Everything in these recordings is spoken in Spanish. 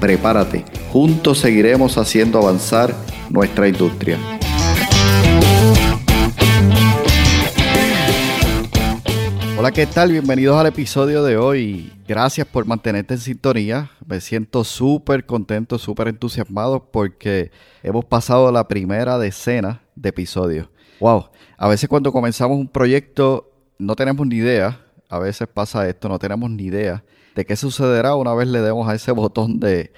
Prepárate, juntos seguiremos haciendo avanzar nuestra industria. Hola, ¿qué tal? Bienvenidos al episodio de hoy. Gracias por mantenerte en sintonía. Me siento súper contento, súper entusiasmado porque hemos pasado la primera decena de episodios. Wow, a veces cuando comenzamos un proyecto no tenemos ni idea, a veces pasa esto, no tenemos ni idea de qué sucederá una vez le demos a ese botón de,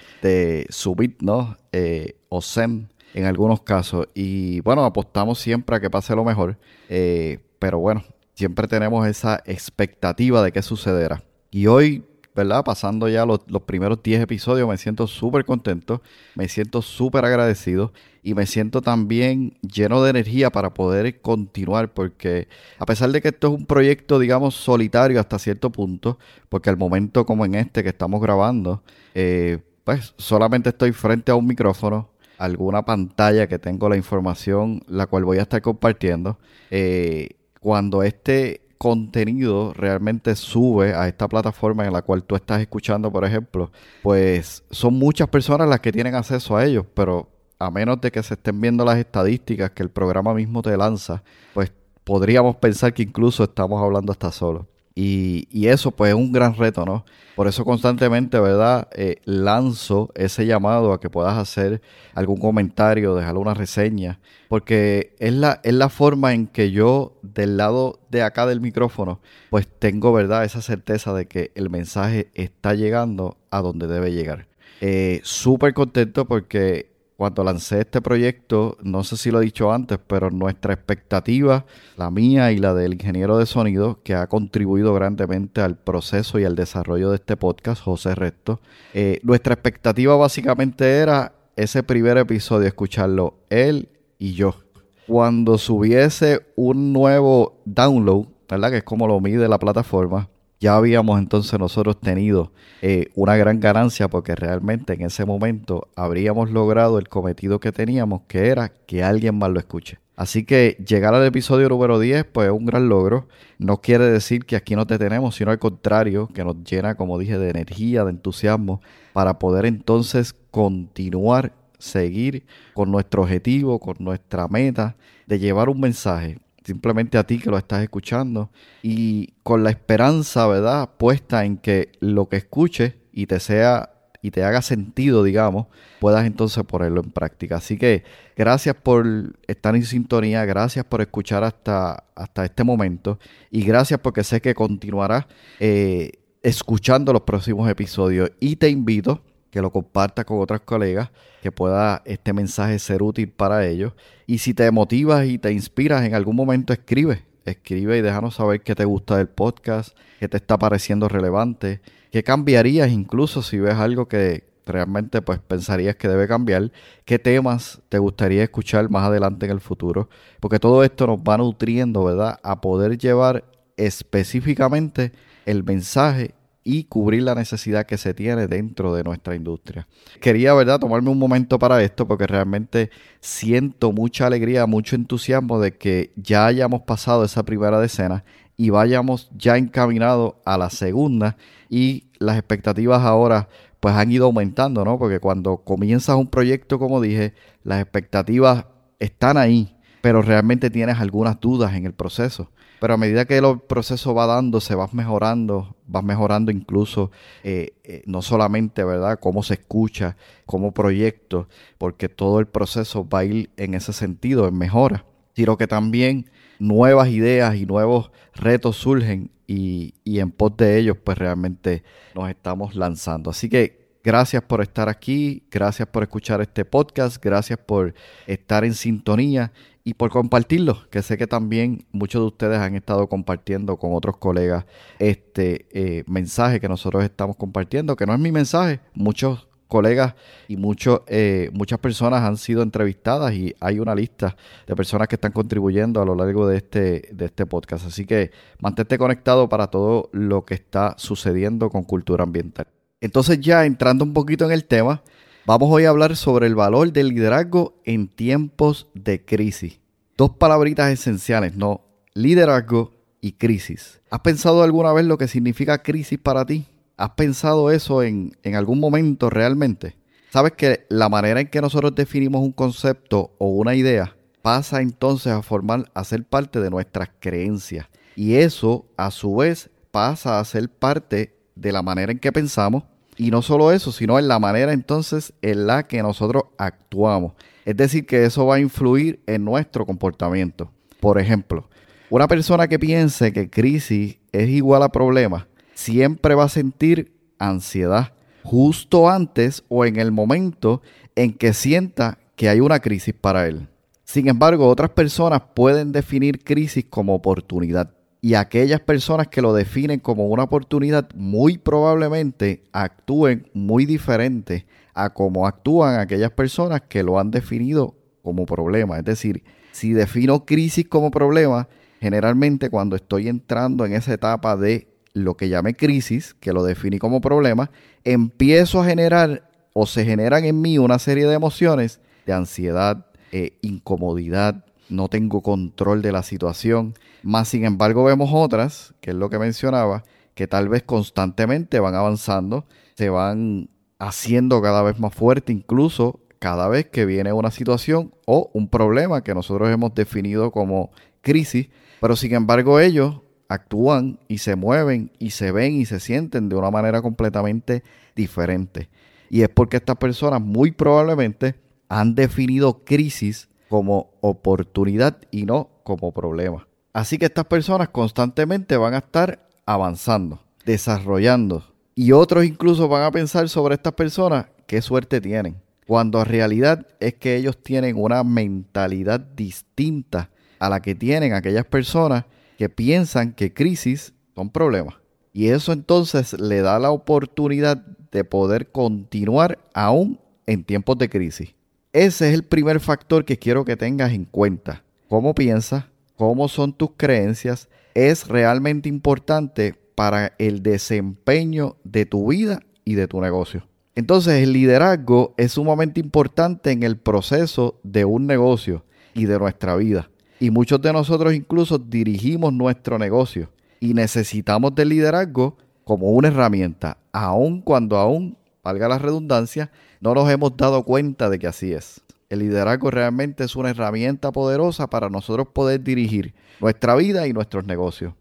subir, ¿no? Eh, o send en algunos casos. Y bueno, apostamos siempre a que pase lo mejor. Eh, pero bueno, siempre tenemos esa expectativa de qué sucederá. Y hoy ¿verdad? Pasando ya los, primeros 10 episodios, me siento súper contento, me siento súper agradecido y me siento también lleno de energía para poder continuar, porque a pesar de que esto es un proyecto, digamos, solitario hasta cierto punto, porque al momento como en este que estamos grabando, eh, pues solamente estoy frente a un micrófono, alguna pantalla que tengo la información, la cual voy a estar compartiendo. Eh, cuando este contenido realmente sube a esta plataforma en la cual tú estás escuchando, por ejemplo, pues son muchas personas las que tienen acceso a ellos, pero a menos de que se estén viendo las estadísticas que el programa mismo te lanza, pues podríamos pensar que incluso estamos hablando hasta solo. Y, eso pues es un gran reto, ¿no? Por eso constantemente, ¿verdad? Eh, lanzo ese llamado a que puedas hacer algún comentario, dejar una reseña, porque es la, es la forma en que yo del lado de acá del micrófono, pues tengo, ¿verdad? Esa certeza de que el mensaje está llegando a donde debe llegar. Eh, Súper contento porque cuando lancé este proyecto, no sé si lo he dicho antes, pero nuestra expectativa, la mía y la del ingeniero de sonido, que ha contribuido grandemente al proceso y al desarrollo de este podcast, José Resto, eh, nuestra expectativa básicamente era ese primer episodio, escucharlo él y yo. Cuando subiese un nuevo download, ¿verdad? Que es como lo mide la plataforma, ya habíamos entonces nosotros tenido eh, una gran ganancia porque realmente en ese momento habríamos logrado el cometido que teníamos, que era que alguien más lo escuche. Así que llegar al episodio número 10 pues es un gran logro. No quiere decir que aquí no te tenemos, sino al contrario, que nos llena, como dije, de energía, de entusiasmo, para poder entonces continuar, seguir con nuestro objetivo, con nuestra meta de llevar un mensaje simplemente a ti que lo estás escuchando y con la esperanza, ¿verdad?, puesta en que lo que escuches y te sea y te haga sentido, digamos, puedas entonces ponerlo en práctica. Así que gracias por estar en sintonía, gracias por escuchar hasta, hasta este momento y gracias porque sé que continuarás eh, escuchando los próximos episodios y te invito que lo compartas con otras colegas, que pueda este mensaje ser útil para ellos. Y si te motivas y te inspiras en algún momento, escribe. Escribe y déjanos saber qué te gusta del podcast, qué te está pareciendo relevante, qué cambiarías incluso si ves algo que realmente pues pensarías que debe cambiar, qué temas te gustaría escuchar más adelante en el futuro, porque todo esto nos va nutriendo, ¿verdad? A poder llevar específicamente el mensaje y cubrir la necesidad que se tiene dentro de nuestra industria. Quería, ¿verdad?, tomarme un momento para esto porque realmente siento mucha alegría, mucho entusiasmo de que ya hayamos pasado esa primera decena y vayamos ya encaminados a la segunda y las expectativas ahora pues han ido aumentando, ¿no? Porque cuando comienzas un proyecto, como dije, las expectativas están ahí, pero realmente tienes algunas dudas en el proceso. Pero a medida que el proceso va dándose, vas mejorando, vas mejorando incluso eh, eh, no solamente, ¿verdad?, cómo se escucha, como proyecto, porque todo el proceso va a ir en ese sentido, en mejora, sino que también nuevas ideas y nuevos retos surgen y, y en pos de ellos, pues realmente nos estamos lanzando. Así que Gracias por estar aquí, gracias por escuchar este podcast, gracias por estar en sintonía y por compartirlo, que sé que también muchos de ustedes han estado compartiendo con otros colegas este eh, mensaje que nosotros estamos compartiendo, que no es mi mensaje, muchos colegas y muchos, eh, muchas personas han sido entrevistadas y hay una lista de personas que están contribuyendo a lo largo de este, de este podcast. Así que mantente conectado para todo lo que está sucediendo con cultura ambiental. Entonces ya entrando un poquito en el tema, vamos hoy a hablar sobre el valor del liderazgo en tiempos de crisis. Dos palabritas esenciales, ¿no? Liderazgo y crisis. ¿Has pensado alguna vez lo que significa crisis para ti? ¿Has pensado eso en, en algún momento realmente? Sabes que la manera en que nosotros definimos un concepto o una idea pasa entonces a formar, a ser parte de nuestras creencias. Y eso, a su vez, pasa a ser parte de la manera en que pensamos. Y no solo eso, sino en la manera entonces en la que nosotros actuamos. Es decir, que eso va a influir en nuestro comportamiento. Por ejemplo, una persona que piense que crisis es igual a problema siempre va a sentir ansiedad justo antes o en el momento en que sienta que hay una crisis para él. Sin embargo, otras personas pueden definir crisis como oportunidad y aquellas personas que lo definen como una oportunidad muy probablemente actúen muy diferente a como actúan aquellas personas que lo han definido como problema. Es decir, si defino crisis como problema, generalmente cuando estoy entrando en esa etapa de lo que llame crisis, que lo definí como problema, empiezo a generar o se generan en mí una serie de emociones de ansiedad, eh, incomodidad, no tengo control de la situación. Más sin embargo vemos otras, que es lo que mencionaba, que tal vez constantemente van avanzando, se van haciendo cada vez más fuerte, incluso cada vez que viene una situación o un problema que nosotros hemos definido como crisis, pero sin embargo ellos actúan y se mueven y se ven y se sienten de una manera completamente diferente. Y es porque estas personas muy probablemente han definido crisis como oportunidad y no como problema. Así que estas personas constantemente van a estar avanzando, desarrollando. Y otros incluso van a pensar sobre estas personas qué suerte tienen. Cuando en realidad es que ellos tienen una mentalidad distinta a la que tienen aquellas personas que piensan que crisis son problemas. Y eso entonces le da la oportunidad de poder continuar aún en tiempos de crisis. Ese es el primer factor que quiero que tengas en cuenta. ¿Cómo piensas? ¿Cómo son tus creencias? Es realmente importante para el desempeño de tu vida y de tu negocio. Entonces el liderazgo es sumamente importante en el proceso de un negocio y de nuestra vida. Y muchos de nosotros incluso dirigimos nuestro negocio y necesitamos del liderazgo como una herramienta, aun cuando aún, valga la redundancia, no nos hemos dado cuenta de que así es. El liderazgo realmente es una herramienta poderosa para nosotros poder dirigir nuestra vida y nuestros negocios.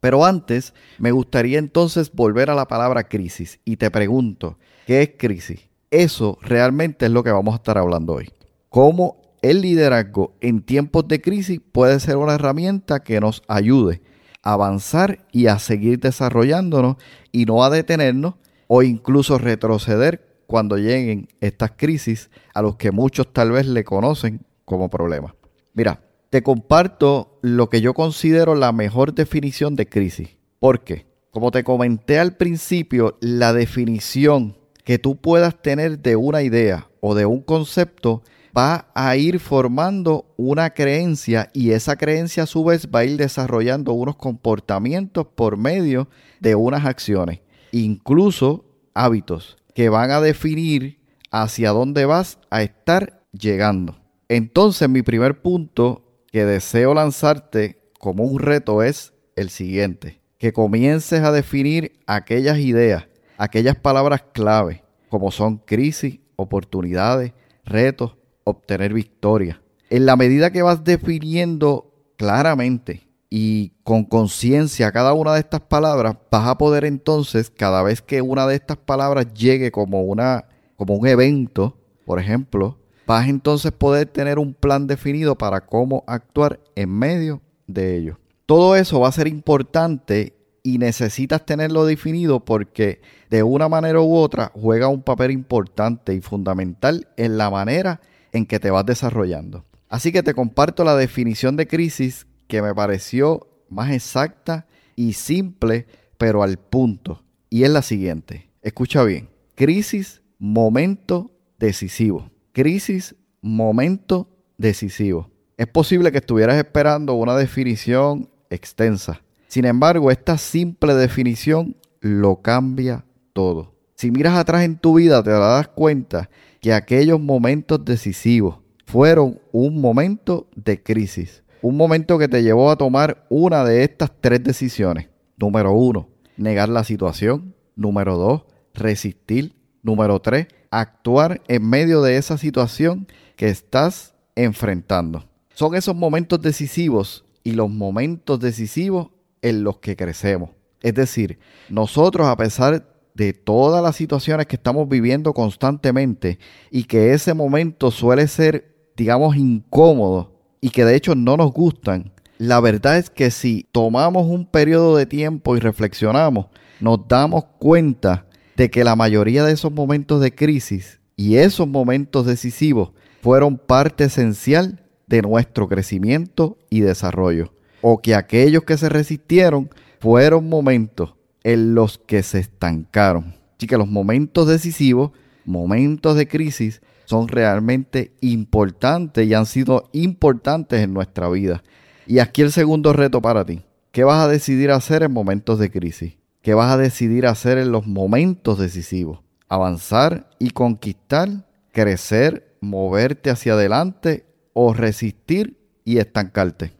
Pero antes, me gustaría entonces volver a la palabra crisis y te pregunto, ¿qué es crisis? Eso realmente es lo que vamos a estar hablando hoy. ¿Cómo el liderazgo en tiempos de crisis puede ser una herramienta que nos ayude a avanzar y a seguir desarrollándonos y no a detenernos o incluso retroceder cuando lleguen estas crisis a los que muchos tal vez le conocen como problema. Mira, te comparto lo que yo considero la mejor definición de crisis. ¿Por qué? Como te comenté al principio, la definición que tú puedas tener de una idea o de un concepto va a ir formando una creencia y esa creencia a su vez va a ir desarrollando unos comportamientos por medio de unas acciones, incluso hábitos que van a definir hacia dónde vas a estar llegando. Entonces mi primer punto que deseo lanzarte como un reto es el siguiente, que comiences a definir aquellas ideas, aquellas palabras clave, como son crisis, oportunidades, retos, obtener victoria. En la medida que vas definiendo claramente y con conciencia cada una de estas palabras, vas a poder entonces, cada vez que una de estas palabras llegue como, una, como un evento, por ejemplo, vas entonces poder tener un plan definido para cómo actuar en medio de ello. Todo eso va a ser importante y necesitas tenerlo definido porque de una manera u otra juega un papel importante y fundamental en la manera en que te vas desarrollando. Así que te comparto la definición de crisis que me pareció más exacta y simple, pero al punto. Y es la siguiente. Escucha bien. Crisis momento decisivo. Crisis, momento decisivo. Es posible que estuvieras esperando una definición extensa. Sin embargo, esta simple definición lo cambia todo. Si miras atrás en tu vida, te darás cuenta que aquellos momentos decisivos fueron un momento de crisis. Un momento que te llevó a tomar una de estas tres decisiones. Número uno, negar la situación. Número dos, resistir. Número tres, actuar en medio de esa situación que estás enfrentando. Son esos momentos decisivos y los momentos decisivos en los que crecemos. Es decir, nosotros a pesar de todas las situaciones que estamos viviendo constantemente y que ese momento suele ser, digamos, incómodo y que de hecho no nos gustan, la verdad es que si tomamos un periodo de tiempo y reflexionamos, nos damos cuenta de que la mayoría de esos momentos de crisis y esos momentos decisivos fueron parte esencial de nuestro crecimiento y desarrollo. O que aquellos que se resistieron fueron momentos en los que se estancaron. Así que los momentos decisivos, momentos de crisis, son realmente importantes y han sido importantes en nuestra vida. Y aquí el segundo reto para ti. ¿Qué vas a decidir hacer en momentos de crisis? ¿Qué vas a decidir hacer en los momentos decisivos? ¿Avanzar y conquistar? ¿Crecer? ¿Moverte hacia adelante? ¿O resistir y estancarte?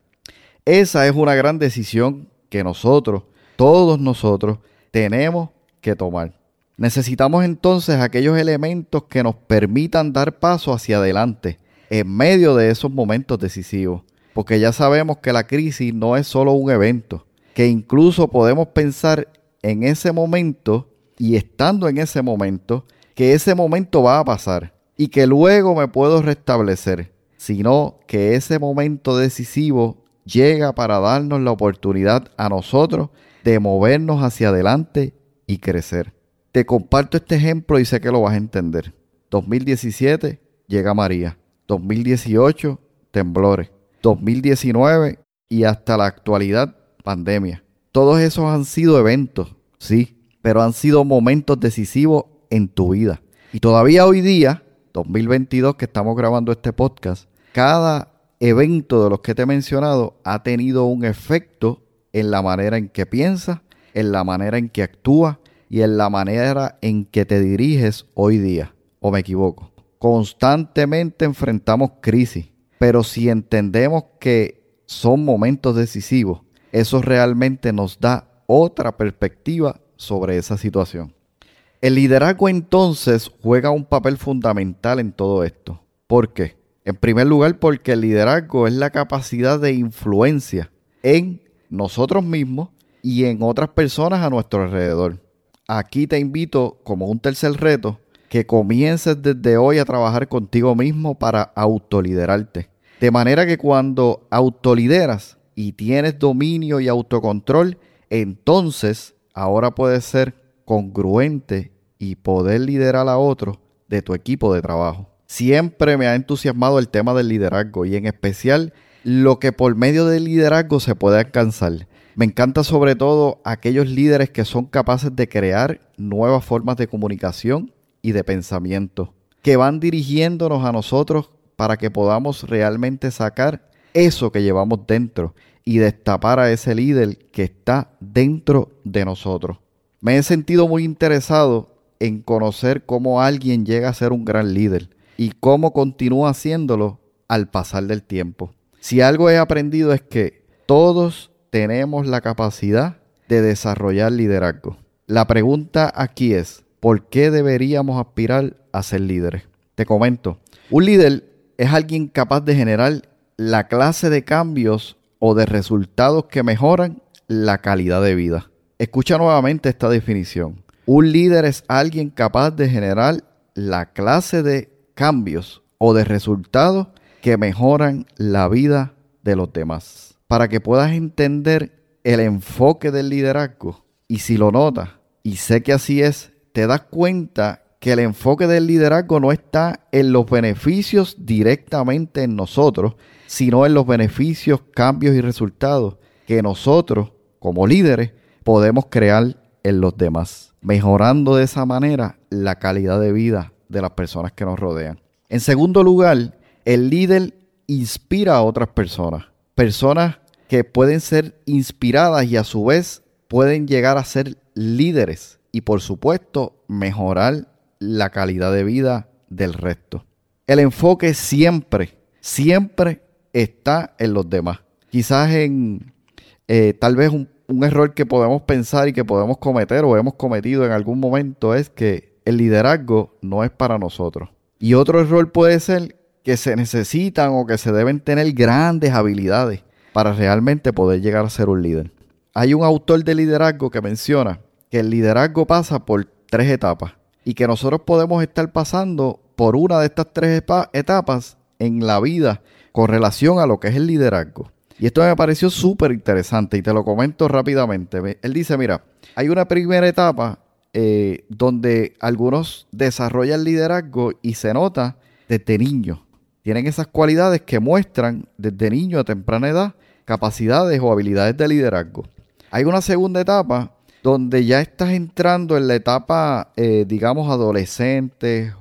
Esa es una gran decisión que nosotros, todos nosotros, tenemos que tomar. Necesitamos entonces aquellos elementos que nos permitan dar paso hacia adelante en medio de esos momentos decisivos, porque ya sabemos que la crisis no es solo un evento, que incluso podemos pensar en ese momento y estando en ese momento, que ese momento va a pasar y que luego me puedo restablecer, sino que ese momento decisivo llega para darnos la oportunidad a nosotros de movernos hacia adelante y crecer. Te comparto este ejemplo y sé que lo vas a entender. 2017 llega María. 2018 temblores. 2019 y hasta la actualidad pandemia. Todos esos han sido eventos, sí, pero han sido momentos decisivos en tu vida. Y todavía hoy día, 2022 que estamos grabando este podcast, cada evento de los que te he mencionado ha tenido un efecto en la manera en que piensas, en la manera en que actúas y en la manera en que te diriges hoy día. ¿O me equivoco? Constantemente enfrentamos crisis, pero si entendemos que son momentos decisivos, eso realmente nos da otra perspectiva sobre esa situación. El liderazgo entonces juega un papel fundamental en todo esto. ¿Por qué? En primer lugar, porque el liderazgo es la capacidad de influencia en nosotros mismos y en otras personas a nuestro alrededor. Aquí te invito como un tercer reto que comiences desde hoy a trabajar contigo mismo para autoliderarte. De manera que cuando autolideras y tienes dominio y autocontrol, entonces ahora puedes ser congruente y poder liderar a otros de tu equipo de trabajo. Siempre me ha entusiasmado el tema del liderazgo y en especial lo que por medio del liderazgo se puede alcanzar. Me encanta sobre todo aquellos líderes que son capaces de crear nuevas formas de comunicación y de pensamiento, que van dirigiéndonos a nosotros para que podamos realmente sacar eso que llevamos dentro y destapar a ese líder que está dentro de nosotros. Me he sentido muy interesado en conocer cómo alguien llega a ser un gran líder y cómo continúa haciéndolo al pasar del tiempo. Si algo he aprendido es que todos tenemos la capacidad de desarrollar liderazgo. La pregunta aquí es, ¿por qué deberíamos aspirar a ser líderes? Te comento, un líder es alguien capaz de generar la clase de cambios o de resultados que mejoran la calidad de vida. Escucha nuevamente esta definición. Un líder es alguien capaz de generar la clase de cambios o de resultados que mejoran la vida de los demás para que puedas entender el enfoque del liderazgo. Y si lo notas, y sé que así es, te das cuenta que el enfoque del liderazgo no está en los beneficios directamente en nosotros, sino en los beneficios, cambios y resultados que nosotros, como líderes, podemos crear en los demás, mejorando de esa manera la calidad de vida de las personas que nos rodean. En segundo lugar, el líder inspira a otras personas. Personas que pueden ser inspiradas y a su vez pueden llegar a ser líderes y por supuesto mejorar la calidad de vida del resto. El enfoque siempre, siempre está en los demás. Quizás en eh, tal vez un, un error que podemos pensar y que podemos cometer o hemos cometido en algún momento es que el liderazgo no es para nosotros. Y otro error puede ser que se necesitan o que se deben tener grandes habilidades para realmente poder llegar a ser un líder. Hay un autor de liderazgo que menciona que el liderazgo pasa por tres etapas y que nosotros podemos estar pasando por una de estas tres etapas en la vida con relación a lo que es el liderazgo. Y esto me pareció súper interesante y te lo comento rápidamente. Él dice, mira, hay una primera etapa eh, donde algunos desarrollan liderazgo y se nota desde niño. Tienen esas cualidades que muestran desde niño a temprana edad capacidades o habilidades de liderazgo. Hay una segunda etapa donde ya estás entrando en la etapa, eh, digamos, adolescente,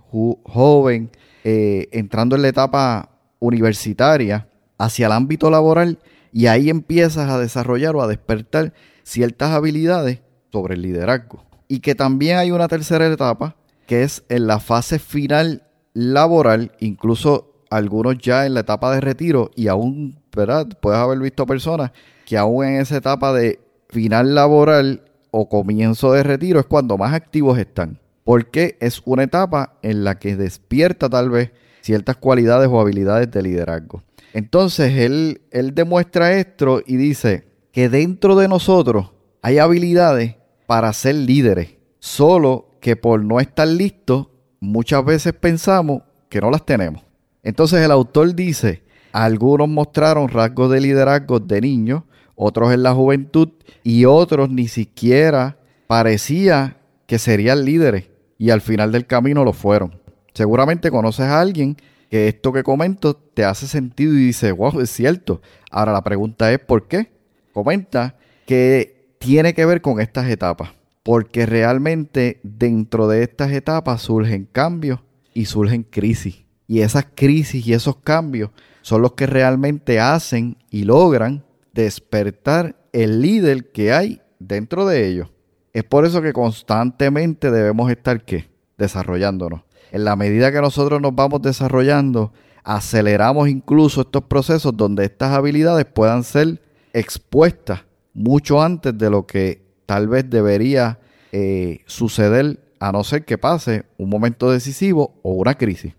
joven, eh, entrando en la etapa universitaria hacia el ámbito laboral y ahí empiezas a desarrollar o a despertar ciertas habilidades sobre el liderazgo. Y que también hay una tercera etapa que es en la fase final laboral, incluso algunos ya en la etapa de retiro y aún, ¿verdad? Puedes haber visto personas que aún en esa etapa de final laboral o comienzo de retiro es cuando más activos están. Porque es una etapa en la que despierta tal vez ciertas cualidades o habilidades de liderazgo. Entonces él, él demuestra esto y dice que dentro de nosotros hay habilidades para ser líderes, solo que por no estar listos muchas veces pensamos que no las tenemos. Entonces el autor dice, algunos mostraron rasgos de liderazgo de niños, otros en la juventud y otros ni siquiera parecía que serían líderes y al final del camino lo fueron. Seguramente conoces a alguien que esto que comento te hace sentido y dice, wow, es cierto. Ahora la pregunta es, ¿por qué? Comenta que tiene que ver con estas etapas, porque realmente dentro de estas etapas surgen cambios y surgen crisis. Y esas crisis y esos cambios son los que realmente hacen y logran despertar el líder que hay dentro de ellos. Es por eso que constantemente debemos estar ¿qué? desarrollándonos. En la medida que nosotros nos vamos desarrollando, aceleramos incluso estos procesos donde estas habilidades puedan ser expuestas mucho antes de lo que tal vez debería eh, suceder a no ser que pase un momento decisivo o una crisis.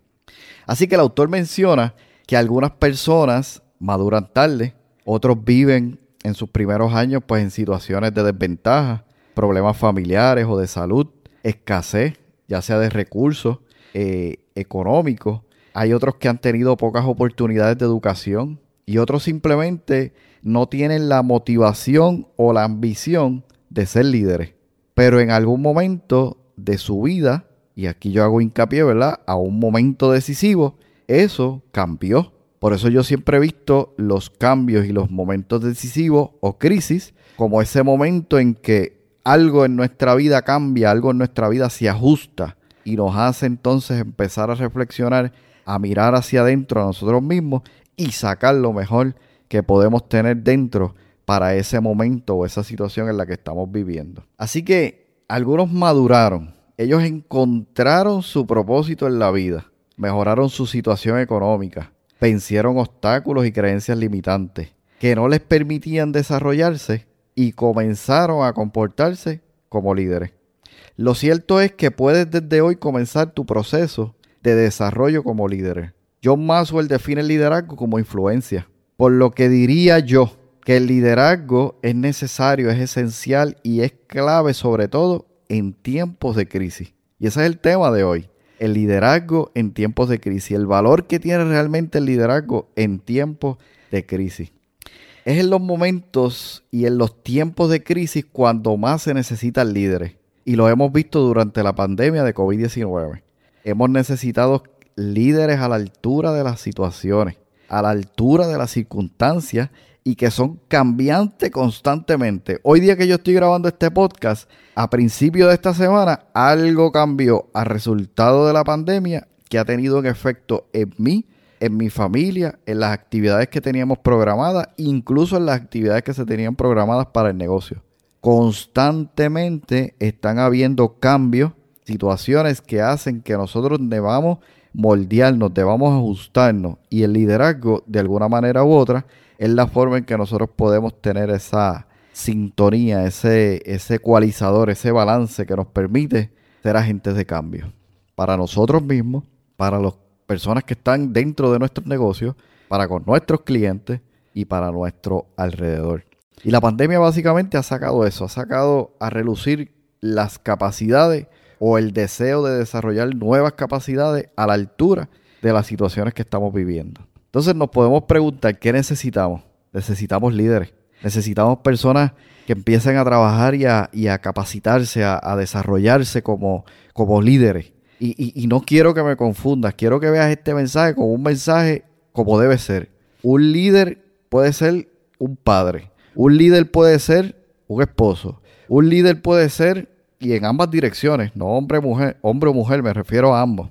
Así que el autor menciona que algunas personas maduran tarde, otros viven en sus primeros años pues en situaciones de desventaja, problemas familiares o de salud, escasez, ya sea de recursos eh, económicos. Hay otros que han tenido pocas oportunidades de educación y otros simplemente no tienen la motivación o la ambición de ser líderes. Pero en algún momento de su vida, y aquí yo hago hincapié, ¿verdad? A un momento decisivo, eso cambió por eso yo siempre he visto los cambios y los momentos decisivos o crisis como ese momento en que algo en nuestra vida cambia, algo en nuestra vida se ajusta y nos hace entonces empezar a reflexionar, a mirar hacia adentro a nosotros mismos y sacar lo mejor que podemos tener dentro para ese momento o esa situación en la que estamos viviendo. Así que algunos maduraron, ellos encontraron su propósito en la vida, mejoraron su situación económica, vencieron obstáculos y creencias limitantes que no les permitían desarrollarse y comenzaron a comportarse como líderes. Lo cierto es que puedes desde hoy comenzar tu proceso de desarrollo como líder. John Maxwell define el liderazgo como influencia, por lo que diría yo que el liderazgo es necesario, es esencial y es clave sobre todo en tiempos de crisis. Y ese es el tema de hoy el liderazgo en tiempos de crisis, el valor que tiene realmente el liderazgo en tiempos de crisis. Es en los momentos y en los tiempos de crisis cuando más se necesitan líderes. Y lo hemos visto durante la pandemia de COVID-19. Hemos necesitado líderes a la altura de las situaciones, a la altura de las circunstancias y que son cambiantes constantemente. Hoy día que yo estoy grabando este podcast, a principio de esta semana, algo cambió a resultado de la pandemia que ha tenido un efecto en mí, en mi familia, en las actividades que teníamos programadas, incluso en las actividades que se tenían programadas para el negocio. Constantemente están habiendo cambios, situaciones que hacen que nosotros debamos moldearnos, debamos ajustarnos y el liderazgo de alguna manera u otra es la forma en que nosotros podemos tener esa sintonía, ese, ese ecualizador, ese balance que nos permite ser agentes de cambio para nosotros mismos, para las personas que están dentro de nuestros negocios, para con nuestros clientes y para nuestro alrededor. Y la pandemia básicamente ha sacado eso, ha sacado a relucir las capacidades o el deseo de desarrollar nuevas capacidades a la altura de las situaciones que estamos viviendo. Entonces nos podemos preguntar, ¿qué necesitamos? Necesitamos líderes, necesitamos personas que empiecen a trabajar y a, capacitarse, a, desarrollarse como, como líderes. Y, y no quiero que me confundas, quiero que veas este mensaje como un mensaje como debe ser. Un líder puede ser un padre, un líder puede ser un esposo, un líder puede ser y en ambas direcciones, no hombre mujer, hombre o mujer, me refiero a ambos.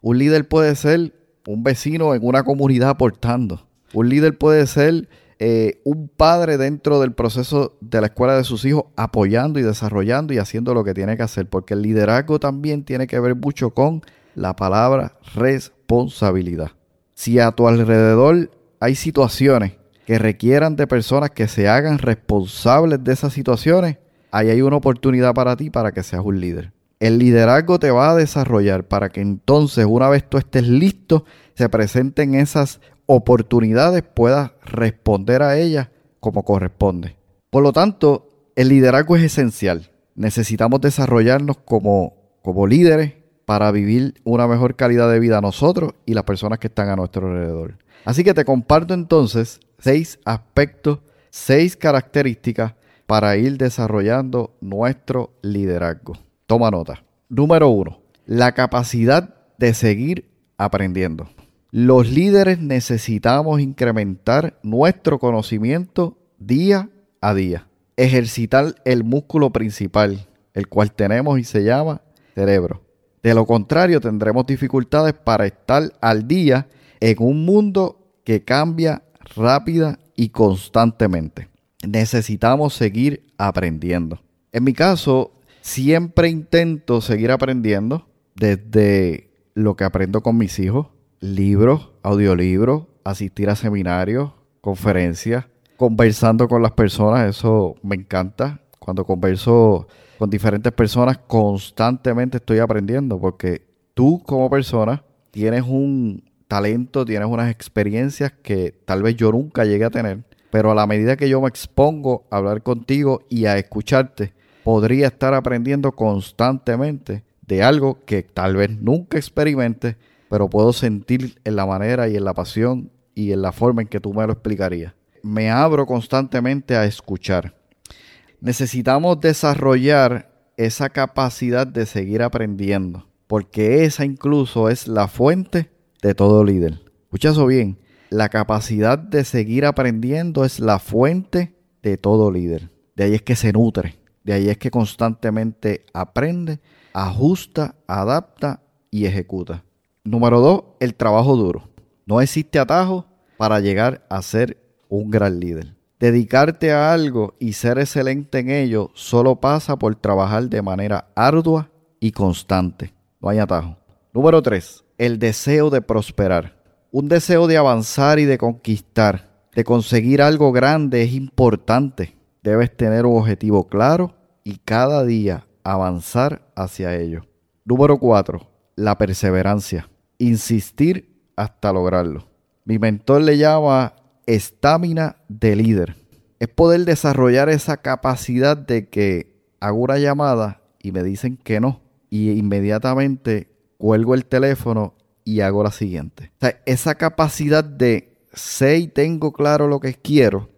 Un líder puede ser un vecino en una comunidad aportando. Un líder puede ser eh, un padre dentro del proceso de la escuela de sus hijos apoyando y desarrollando y haciendo lo que tiene que hacer, porque el liderazgo también tiene que ver mucho con la palabra responsabilidad. Si a tu alrededor hay situaciones que requieran de personas que se hagan responsables de esas situaciones, ahí hay una oportunidad para ti para que seas un líder. El liderazgo te va a desarrollar para que entonces, una vez tú estés listo, se presenten esas oportunidades, puedas responder a ellas como corresponde. Por lo tanto, el liderazgo es esencial. Necesitamos desarrollarnos como, como líderes para vivir una mejor calidad de vida nosotros y las personas que están a nuestro alrededor. Así que te comparto entonces seis aspectos, seis características para ir desarrollando nuestro liderazgo. Toma nota. Número uno, la capacidad de seguir aprendiendo. Los líderes necesitamos incrementar nuestro conocimiento día a día. Ejercitar el músculo principal, el cual tenemos y se llama cerebro. De lo contrario, tendremos dificultades para estar al día en un mundo que cambia rápida y constantemente necesitamos seguir aprendiendo. En mi caso, siempre intento seguir aprendiendo desde lo que aprendo con mis hijos, libros, audiolibros, asistir a seminarios, conferencias, conversando con las personas, eso me encanta. Cuando converso con diferentes personas, constantemente estoy aprendiendo porque tú como persona tienes un talento, tienes unas experiencias que tal vez yo nunca llegué a tener pero a la medida que yo me expongo a hablar contigo y a escucharte, podría estar aprendiendo constantemente de algo que tal vez nunca experimente, pero puedo sentir en la manera y en la pasión y en la forma en que tú me lo explicarías. Me abro constantemente a escuchar. Necesitamos desarrollar esa capacidad de seguir aprendiendo, porque esa incluso es la fuente de todo líder. Escucha eso bien. La capacidad de seguir aprendiendo es la fuente de todo líder. De ahí es que se nutre, de ahí es que constantemente aprende, ajusta, adapta y ejecuta. Número dos, el trabajo duro. No existe atajo para llegar a ser un gran líder. Dedicarte a algo y ser excelente en ello solo pasa por trabajar de manera ardua y constante. No hay atajo. Número tres, el deseo de prosperar. Un deseo de avanzar y de conquistar, de conseguir algo grande es importante. Debes tener un objetivo claro y cada día avanzar hacia ello. Número 4. La perseverancia. Insistir hasta lograrlo. Mi mentor le llama estamina de líder. Es poder desarrollar esa capacidad de que hago una llamada y me dicen que no. Y inmediatamente cuelgo el teléfono y hago la siguiente. O sea, esa capacidad de sé y tengo claro lo que quiero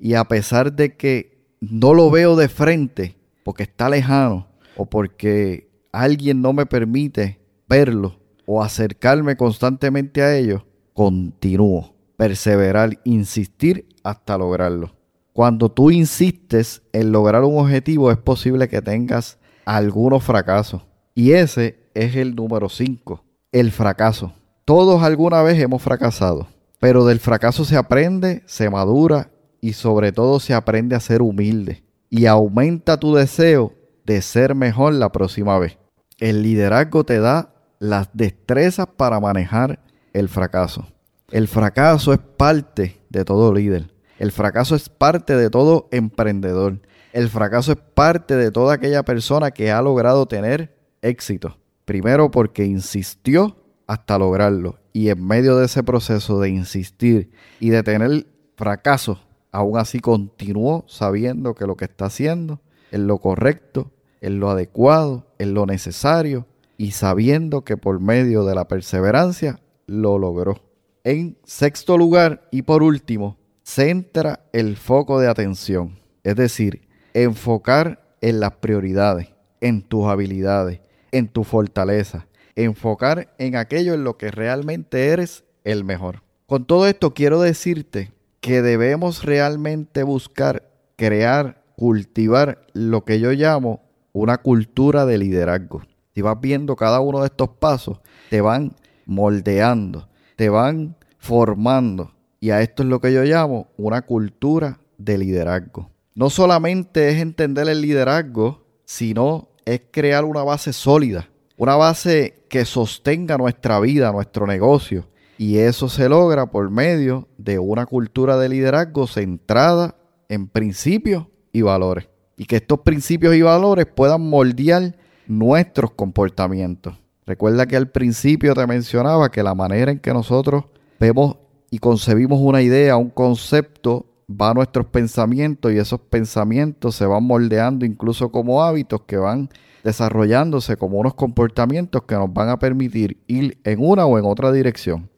y a pesar de que no lo veo de frente porque está lejano o porque alguien no me permite verlo o acercarme constantemente a ello, continúo. perseverar, insistir hasta lograrlo. Cuando tú insistes en lograr un objetivo es posible que tengas algunos fracasos. Y ese es el número 5, el fracaso. Todos alguna vez hemos fracasado, pero del fracaso se aprende, se madura y sobre todo se aprende a ser humilde. Y aumenta tu deseo de ser mejor la próxima vez. El liderazgo te da las destrezas para manejar el fracaso. El fracaso es parte de todo líder. El fracaso es parte de todo emprendedor. El fracaso es parte de toda aquella persona que ha logrado tener éxito. Primero porque insistió hasta lograrlo. Y en medio de ese proceso de insistir y de tener fracaso, aún así continuó sabiendo que lo que está haciendo es lo correcto, es lo adecuado, es lo necesario y sabiendo que por medio de la perseverancia lo logró. En sexto lugar y por último, centra el foco de atención, es decir, enfocar en las prioridades, en tus habilidades, en tu fortaleza, enfocar en aquello en lo que realmente eres el mejor. Con todo esto quiero decirte que debemos realmente buscar crear, cultivar lo que yo llamo una cultura de liderazgo. Si vas viendo cada uno de estos pasos, te van moldeando, te van formando. Y a esto es lo que yo llamo una cultura de liderazgo. No solamente es entender el liderazgo, sino es crear una base sólida, una base que sostenga nuestra vida, nuestro negocio. Y eso se logra por medio de una cultura de liderazgo centrada en principios y valores. Y que estos principios y valores puedan moldear nuestros comportamientos. Recuerda que al principio te mencionaba que la manera en que nosotros vemos y concebimos una idea, un concepto, va a nuestros pensamientos y esos pensamientos se van moldeando incluso como hábitos que van desarrollándose como unos comportamientos que nos van a permitir ir en una o en otra dirección.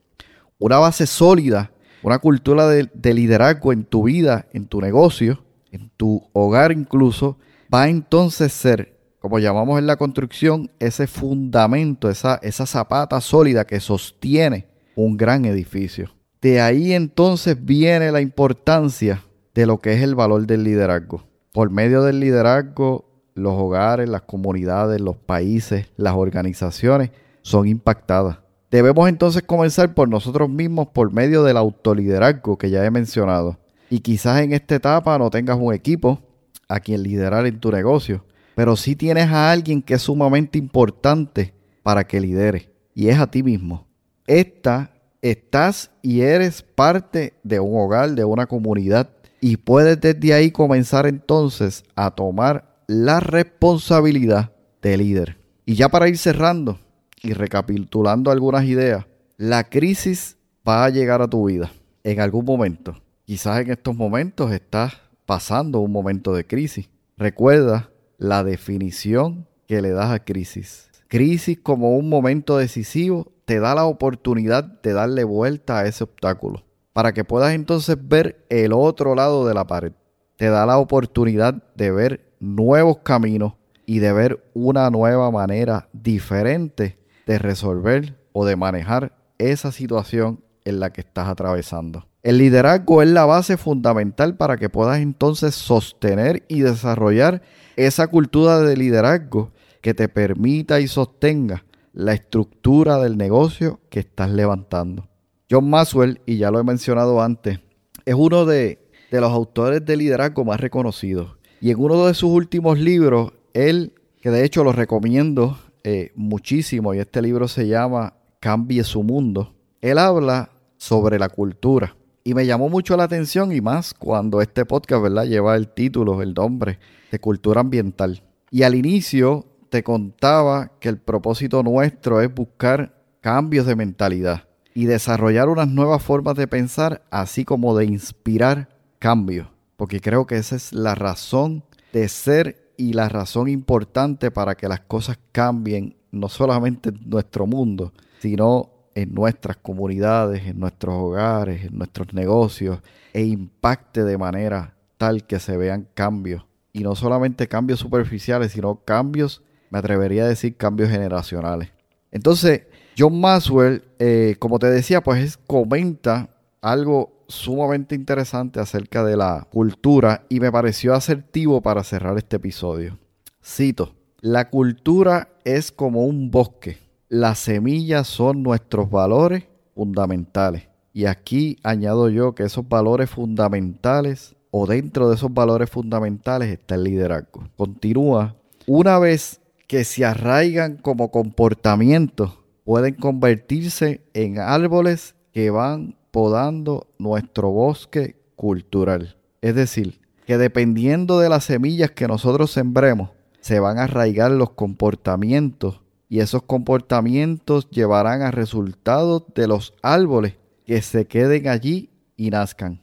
Una base sólida, una cultura de, de liderazgo en tu vida, en tu negocio, en tu hogar incluso, va a entonces ser, como llamamos en la construcción, ese fundamento, esa, esa zapata sólida que sostiene un gran edificio. De ahí entonces viene la importancia de lo que es el valor del liderazgo. Por medio del liderazgo, los hogares, las comunidades, los países, las organizaciones son impactadas. Debemos entonces comenzar por nosotros mismos por medio del autoliderazgo que ya he mencionado. Y quizás en esta etapa no tengas un equipo a quien liderar en tu negocio, pero sí tienes a alguien que es sumamente importante para que lidere, y es a ti mismo. Esta estás y eres parte de un hogar, de una comunidad, y puedes desde ahí comenzar entonces a tomar la responsabilidad de líder. Y ya para ir cerrando y recapitulando algunas ideas, la crisis va a llegar a tu vida en algún momento. Quizás en estos momentos estás pasando un momento de crisis. Recuerda la definición que le das a crisis. Crisis como un momento decisivo te da la oportunidad de darle vuelta a ese obstáculo para que puedas entonces ver el otro lado de la pared. Te da la oportunidad de ver nuevos caminos y de ver una nueva manera diferente de resolver o de manejar esa situación en la que estás atravesando. El liderazgo es la base fundamental para que puedas entonces sostener y desarrollar esa cultura de liderazgo que te permita y sostenga la estructura del negocio que estás levantando. John Maxwell, y ya lo he mencionado antes, es uno de, los autores de liderazgo más reconocidos. Y en uno de sus últimos libros, él, que de hecho lo recomiendo eh, muchísimo, y este libro se llama Cambie su mundo, él habla sobre la cultura. Y me llamó mucho la atención y más cuando este podcast, ¿verdad? Lleva el título, el nombre de cultura ambiental. Y al inicio te contaba que el propósito nuestro es buscar cambios de mentalidad y desarrollar unas nuevas formas de pensar, así como de inspirar cambios. Porque creo que esa es la razón de ser y la razón importante para que las cosas cambien, no solamente en nuestro mundo, sino en nuestras comunidades, en nuestros hogares, en nuestros negocios, e impacte de manera tal que se vean cambios. Y no solamente cambios superficiales, sino cambios me atrevería a decir cambios generacionales. Entonces, John Maxwell, eh, como te decía, pues comenta algo sumamente interesante acerca de la cultura y me pareció asertivo para cerrar este episodio. Cito, la cultura es como un bosque. Las semillas son nuestros valores fundamentales. Y aquí añado yo que esos valores fundamentales o dentro de esos valores fundamentales está el liderazgo. Continúa, una vez que se arraigan como comportamientos, pueden convertirse en árboles que van podando nuestro bosque cultural. Es decir, que dependiendo de las semillas que nosotros sembremos, se van a arraigar los comportamientos y esos comportamientos llevarán a resultados de los árboles que se queden allí y nazcan.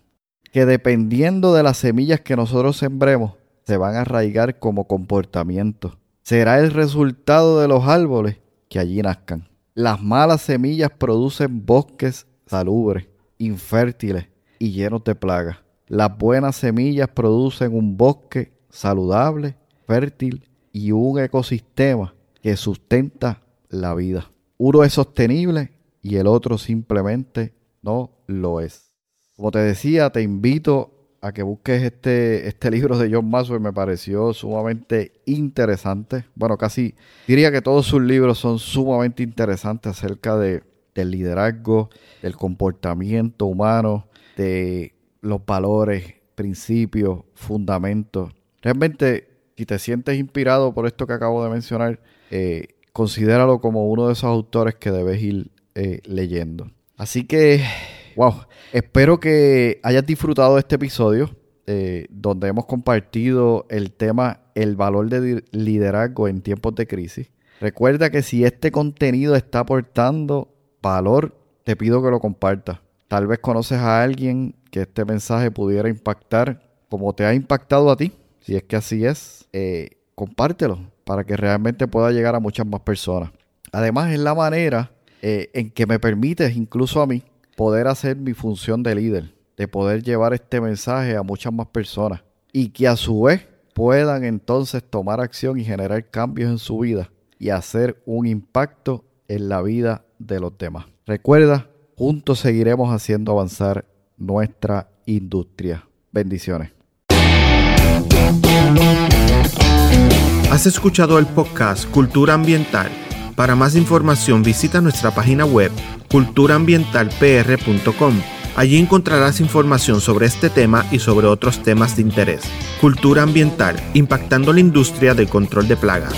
Que dependiendo de las semillas que nosotros sembremos, se van a arraigar como comportamientos. Será el resultado de los árboles que allí nazcan. Las malas semillas producen bosques salubres, infértiles y llenos de plagas. Las buenas semillas producen un bosque saludable, fértil y un ecosistema que sustenta la vida. Uno es sostenible y el otro simplemente no lo es. Como te decía, te invito a que busques este, este libro de John Maxwell, me pareció sumamente interesante. Bueno, casi diría que todos sus libros son sumamente interesantes acerca de, del liderazgo, del comportamiento humano, de los valores, principios, fundamentos. Realmente, si te sientes inspirado por esto que acabo de mencionar, eh, considéralo como uno de esos autores que debes ir eh, leyendo. Así que, wow, espero que hayas disfrutado de este episodio eh, donde hemos compartido el tema el valor de liderazgo en tiempos de crisis. Recuerda que si este contenido está aportando valor, te pido que lo compartas. Tal vez conoces a alguien que este mensaje pudiera impactar como te ha impactado a ti. Si es que así es, compártelo para que realmente pueda llegar a muchas más personas. Además, es la manera eh, en que me permite, incluso a mí, poder hacer mi función de líder, de poder llevar este mensaje a muchas más personas y que a su vez puedan entonces tomar acción y generar cambios en su vida y hacer un impacto en la vida de los demás. Recuerda, juntos seguiremos haciendo avanzar nuestra industria. Bendiciones. Has escuchado el podcast Cultura Ambiental. Para más información visita nuestra página web culturaambientalpr.com. Allí encontrarás información sobre este tema y sobre otros temas de interés. Cultura ambiental, impactando la industria del control de plagas.